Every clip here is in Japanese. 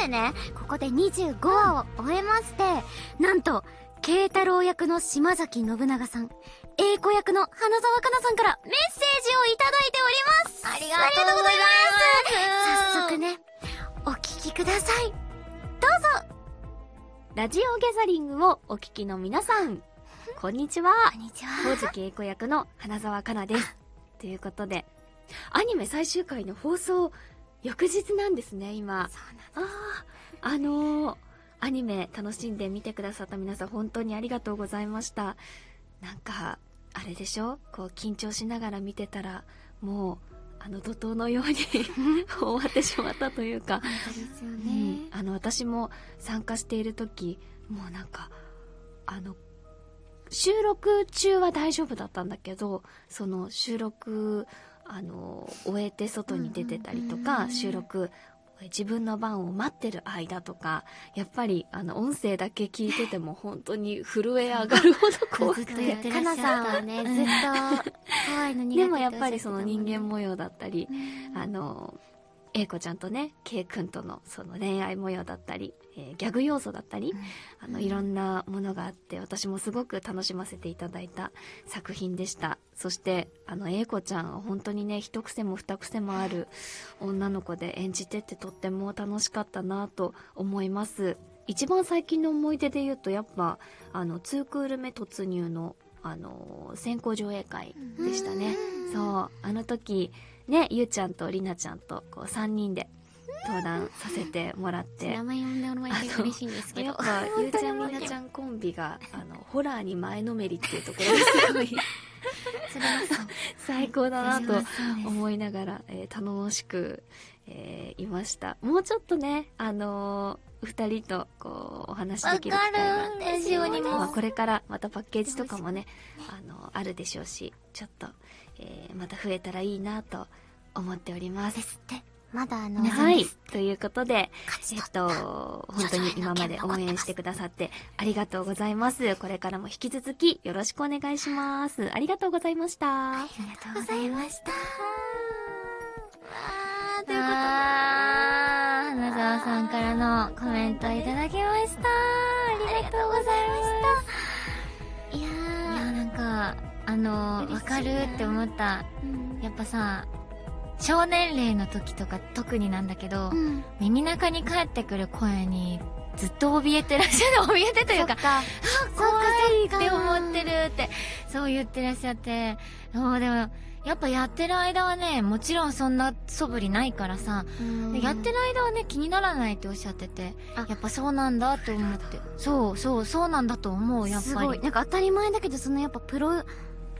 でね、ここで25話を終えまして、なんと、慶太郎役の島崎信長さん、英子役の花澤香菜さんからメッセージをいただいておりますありがとうございます早速ね、お聞きください。どうぞラジオギャザリングをお聞きの皆さん、こんにちは。こんにちほおずきえいこ役の花澤香菜です。ということで、アニメ最終回の放送、翌日なんですね、今。そうなんああ、あのー、アニメ楽しんで見てくださった皆さん本当にありがとうございました。なんか、あれでしょ？こう緊張しながら見てたら、もう、あの怒涛のように 終わってしまったというか、本当ですようねん。あの私も参加している時もうなんかあの収録中は大丈夫だったんだけどその収録あの終えて外に出てたりとかうん収録自分の番を待ってる間とかやっぱりあの音声だけ聞いてても本当に震え上がるほど怖くずっとやっててかなさんはね、ずっと。怖いの苦手でもやっぱりその人間模様だったりうん。あの、英子ちゃんとね、ケイ君とのその恋愛模様だったり、えーギャグ要素だったり、あの、いろんなものがあって、私もすごく楽しませていただいた作品でした。そして、あの、英子ちゃんは本当にね、一癖も二癖もある女の子で演じてってとっても楽しかったなと思います。一番最近の思い出で言うと、やっぱ、あの、ツークール目突入の、あの、先行上映会でしたね。そう、あの時、ね、ゆうちゃんとりなちゃんと、こう、3人で登壇させてもらって名。前呼んでもらえて嬉しいんですけどやっ。ぱ、ゆうちゃんりなちゃんコンビが、あの、ホラーに前のめりっていうところがすごい それはそう。最高だなと思いながら、えー楽しく、えーいました。もうちょっとね、あのー二人と、こう、お話しできる機会がわかるラジオにもまあ、これからまたパッケージとかもね、あのあるでしょうし、ちょっと、えーまた増えたらいいなと思っております。ですって。まだあの、はい。ということで、えっ。と、本当に今まで応援してくださってありがとうございます。これからも引き続きよろしくお願いします。ありがとうございました。ありがとうございました。ということで。さんからのコメントいただきました。ありがとうございました。いやいー、や、なんか、あの、わかるって思った。うんやっぱさ、少年齢の時とか特になんだけど、うん。耳中に返ってくる声にずっと怯えてらっしゃる、怯えてというか、か、怖いって思ってるって、そう言ってらっしゃって、もうでも、やっぱやってる間はね、もちろんそんな素振りないからさ、うんやってる間はね、気にならないっておっしゃっててあ、やっぱそうなんだって思って。そうそう、そうなんだと思う、やっぱり。すごい。なんか当たり前だけど、そのやっぱプロ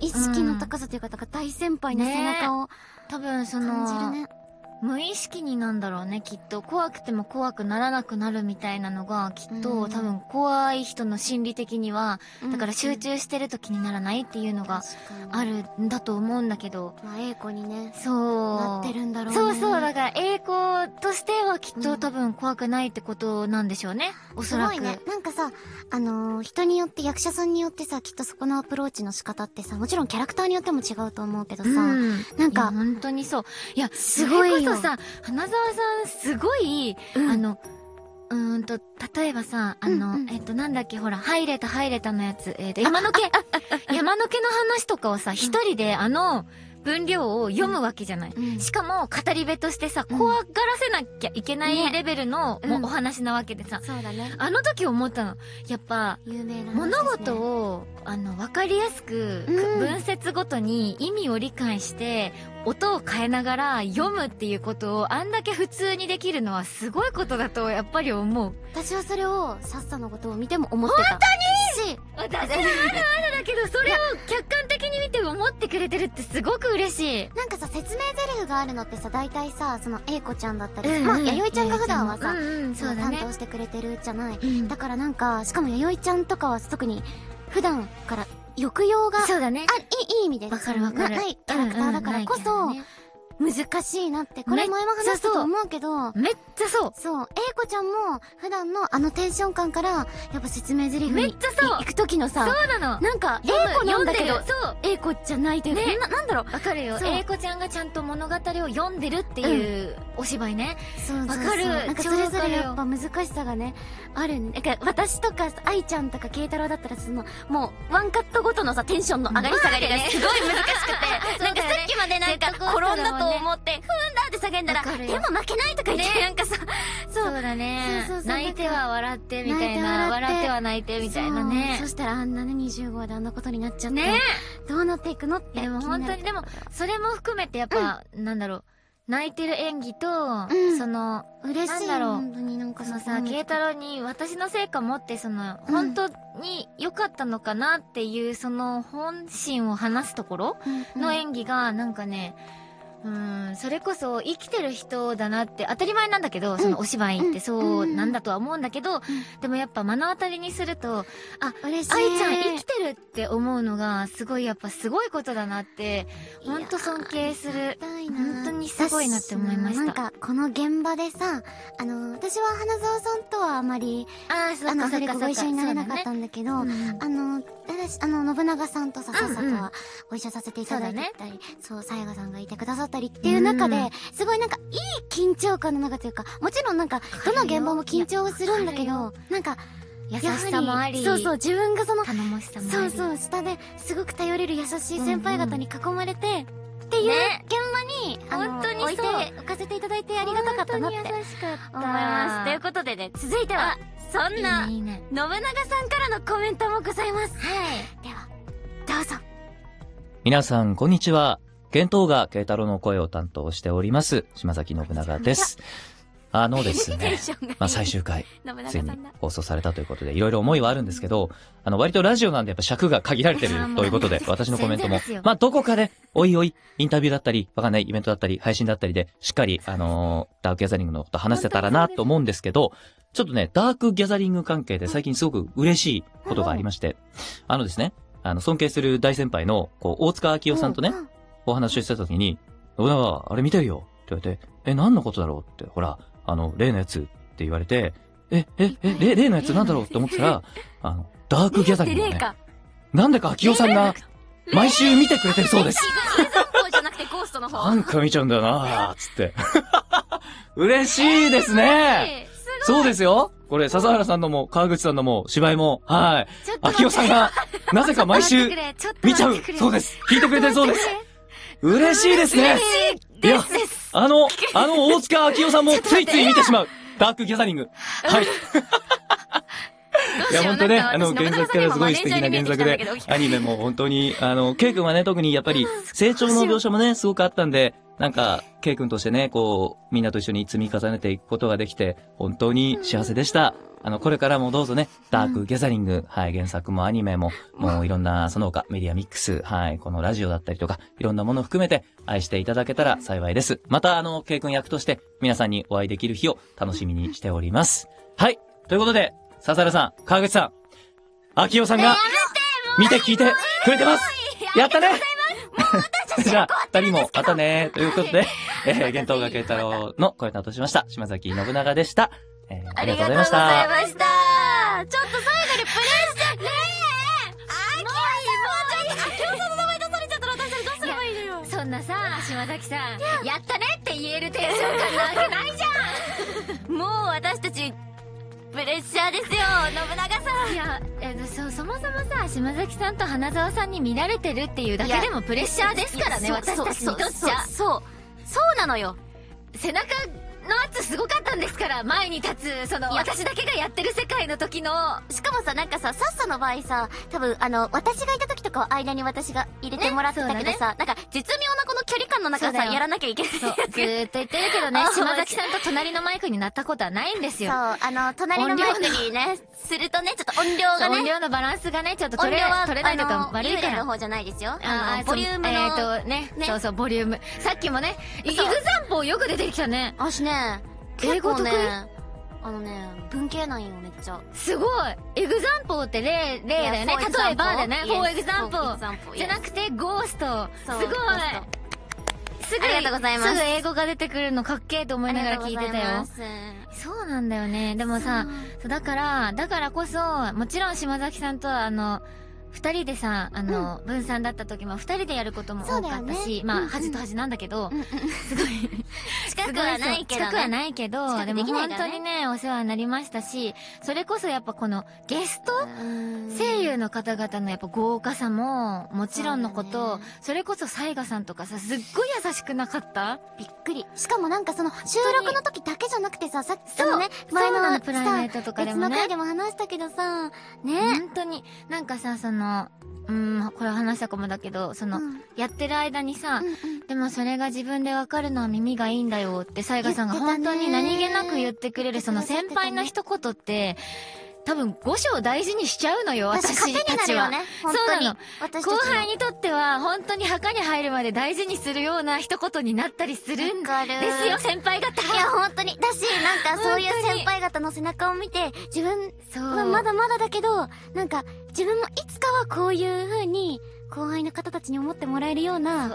意識の高さというか、なんか大先輩の背中を多分そ感じるの、ね。無意識になんだろうね、きっと。怖くても怖くならなくなるみたいなのが、きっと、うん多分怖い人の心理的には、だから集うん中してると気にならないっていうのがあにるんだと思うんだけど、まあ、英子にね、そう。なってるんだろうね。そうそう、だから栄光としてはきっうんと多分怖くないってことなんでしょうね。おそらく。すごいね。なんかさ、あのー人によって、役者さんによってさ、きっとそこのアプローチの仕方ってさ、もちろんキャラクターによっても違うと思うけどさ、うん。なんか本当にそう。いや、すごいよそれこそさ、花澤さんすごい、うん。あの、うーんと、例えばさ、あの、うんうん。えっと、なんだっけ、ほら、入れた入れたのやつ、えっと、山の毛、山の毛の話とかをさ、一人であの、分量を読むわけじゃない。うんしかも、語り部としてさ、うん怖がらせなきゃいけないねレベルの、もうお話なわけでさ、そうだね。あの時思ったの。やっぱ、有名な話物事を、あの、わかりやすく、うん分節ごとに意味を理解して、音を変えながら読むっていうことをあんだけ普通にできるのはすごいことだとやっぱり思う。私はそれを、さっさのことを見ても思ってた。本当にし、私はあるあるだけど、それを客観的に見て思ってくれてるってすごく嬉しい。なんかさ、説明台詞があるのってさ、大体さ、その、英子ちゃんだったりさ、うんうんまあ、弥生ちゃんが普段はさ、うんうん、そそうだね。の担当してくれてるじゃない。うんだからなんか、しかも弥生ちゃんとかは特に、普段から抑揚が、そうだね。あ、いい、いい意味で。わかるわかる。ないキャラクターだからこそ、うんうん難しいなって。これ前も話したと思うけど、めっちゃそう。そう、英子ちゃんも普段のあのテンション感から、やっぱ説明台詞にめっちゃそう行く時のさ、そうなの。なんか、英子なんだけど読んでる、そう。英子じゃないというか、ねな、なんだろう。わかるよ。英子ちゃんがちゃんと物語を読んでるっていうお芝居ね。そう。わかるなんかそれぞれやっぱ難しさがね、あるね。なんか私とか愛ちゃんとか慶太郎だったらその、もうワンカットごとのさ、テンションの上がり下がりがすごい難しくて、なんかさっきまでなんか転んだだもんね。と思って、ふんだって叫んだら、でも負けないとか言って、なんかさ、そそうう。だね泣いては笑ってみたいな。笑っては泣いてみたいなね。そ。したらあんなね、25話であんなことになっちゃって。ね。どうなっていくのって。でも本当に、でも、それも含めてやっぱ、なんだろう、泣いてる演技と、うん。その、嬉しい。なんだろう。本当になんかそのさ、慶太郎に私の成果持って、その、本当に良かったのかなっていう、その本心を話すところの演技が、なんかね、うん、それこそ生きてる人だなって、当たり前なんだけど、そのお芝居ってそうなんだとは思うんだけど、でもやっぱ目の当たりにすると、あ、嬉しい。愛ちゃん生きてるって思うのが、すごいやっぱすごいことだなって、ほんと尊敬する。本当にすごいなって思いました。なんか、この現場でさ、あの、私は花澤さんとはあまり、ああ、そあの、それご一緒になれなかったそんだけど、うだね。あの、私、あの、信長さんとさ、さっさとうん。うんはご一緒させていただいてそうたり、そう、さやがさんがいてくださったりっていう中でうん、すごいなんか、いい緊張感の中というか、もちろんなんか、どの現場も緊張するんだけど、なんか、優しさもあり、そうそう、自分がその、頼もしさもあり。そうそう、下ですごく頼れる優しい先輩方に囲まれて、っていうね現場に、あの本当に置いてそうおかせていただいてありがたかったなって本当に優しかった。思います。ということでね、続いては、そんな、いいねいいね。信長さんからのコメントもございます。はい。では、どうぞ。皆さん、こんにちは。剣闘が慶太郎の声を担当しております、島崎信長です。あのですね。まあ最終回、ついに。放送されたということで、いろいろ思いはあるんですけど、あの、割とラジオなんでやっぱ尺が限られてるということで、私のコメントもまあどこかで、おいおい、インタビューだったり、わかんないイベントだったり、配信だったりで、しっかり、あのーダークギャザリングのこと話せたらなと思うんですけど、ちょっとね、ダークギャザリング関係で最近すごく嬉しいことがありまして、あのですね、あの、尊敬する大先輩の、こう、大塚明夫さんとね、うんお話をしてた時に、信長、あれ見てるよって言われて、え、何のことだろう？って、ほら、あの、例のやつって言われて、え、え、え、例、例のやつなんだろう？って思ってたら、あの、ダークギャザリングをね。なんでか明夫さんが、毎週見てくれてるそうです。なんか見ちゃうんだよなーつって。嬉しいですね。そうですよ。これ、笹原さんのも、川口さんのも、芝居も、はい。ちょっと待って。明夫さんが、なぜか毎週、見ちゃうそうです。聞いてくれてるそうです嬉しいですねいや、あの、あの大塚明夫さんも ついつい見てしまう。ダークギャザリング。はい。いや、本当ね、あの、原作からすごい素敵な原作で、アニメも本当に、あの、ケイ君はね、特にやっぱり、成長の描写もね、すごくあったんで、なんか、ケイ君としてね、こう、みんなと一緒に積み重ねていくことができて、本当に幸せでした。あの、これからもどうぞね、ダークギャザリング、はい、原作もアニメも、もういろんな、その他、メディアミックス、はい、このラジオだったりとか、いろんなものを含めて、愛していただけたら幸いです。また、あの、ケイ君役として、皆さんにお会いできる日を楽しみにしております。はい、ということで、笹原さん、川口さん、秋夫さんが、見て聞いてくれてます。やったねじゃあ、二人もまたね ということで、えー、幻冬が慶太郎の声担当しました、島崎信長でした。えー、ありがとうございました。ありがとうございました。ちょっと最後にプレッシャーねえあきさんもうちょっと、あきさんの名前出されちゃったら私たちどうすればいいのよ。そんなさ、島崎さん、やったねって言えるテンション感なわけないじもう私たち、プレッシャーですよ、信長さん。いや、えそ、そもそもさ、島崎さんと花澤さんに見られてるっていうだけでもプレッシャーですからね、私たちにとっちゃ。そうそうなのよ。背中の圧すごかったんですから、前に立つ、その、私だけがやってる世界の時の、しかもさ、なんかさ、さっさの場合さ、多分、あの、私がいた時とかは間に私が入れてもらってたけどさ、なんか、絶妙なこの距離感の中さ、やらなきゃいけない。ずーっと言ってるけどねあ、島崎さんと隣のマイクになったことはないんですそう、よ。あの、隣のマイクにね、するとね、ちょっと音量がね、音量のバランスがね、ちょっと取れ取れないとか悪いから。の方じゃないですよ。ああの、ボリュームの。えっ、ー、とねねそうそう、ボリューム。さっきもね、イグザンポよく出てきたね。私ね、英語ね、あのね、文系なんよ、めっちゃ。すごいエグザンポって例、例だよね。例えばだね。フォーエグザンポ。じゃなくて、ゴースト。すごい。すすぐ、ありがとうございますすぐ英語が出てくるのかっけえと思いながら聞いてたよ。そうなんだよね。でもさ、だから、だからこそ、もちろん島崎さんとはあの、二人でさ、あの、分散だった時も二人でやることも多かったそうだよし、まあ、ねうんうん。端と端なんだけど、うんうんすごい、近くはないけど、ね。近くはないけど、近くでも本できないからね。当にね、お世話になりましたし、それこそやっぱこのゲストうん。声優の方々のやっぱ豪華さも、もちろんのこと、そうだね。それこそサイガさんとかさ、すっごい優しくなかった？びっくり。しかもなんかその収録の時だけじゃなさ、さっきそう。のね、そう。なのさプライベートとかでもね別の回でも話したけどさ、ね。本当に、なんかさ、その、うーん、これ話したかもだけど、その、うん。やってる間にさ、うんうん。でもそれが自分でわかるのは耳がいいんだよって、サイガさんが本当に何気なく言ってくれる、その先輩の一言って、多分五章大事にしちゃうのよ、私たちは。ねそうなの。後輩にとっては、本当に墓に入るまで大事にするような一言になったりするんですよ、先輩方。いや、本当に。だし、なんかそういう先輩方の背中を見て、自分そう。はまだまだだけど、なんか、自分もいつかはこういう風に、後輩の方たちに思ってもらえるような、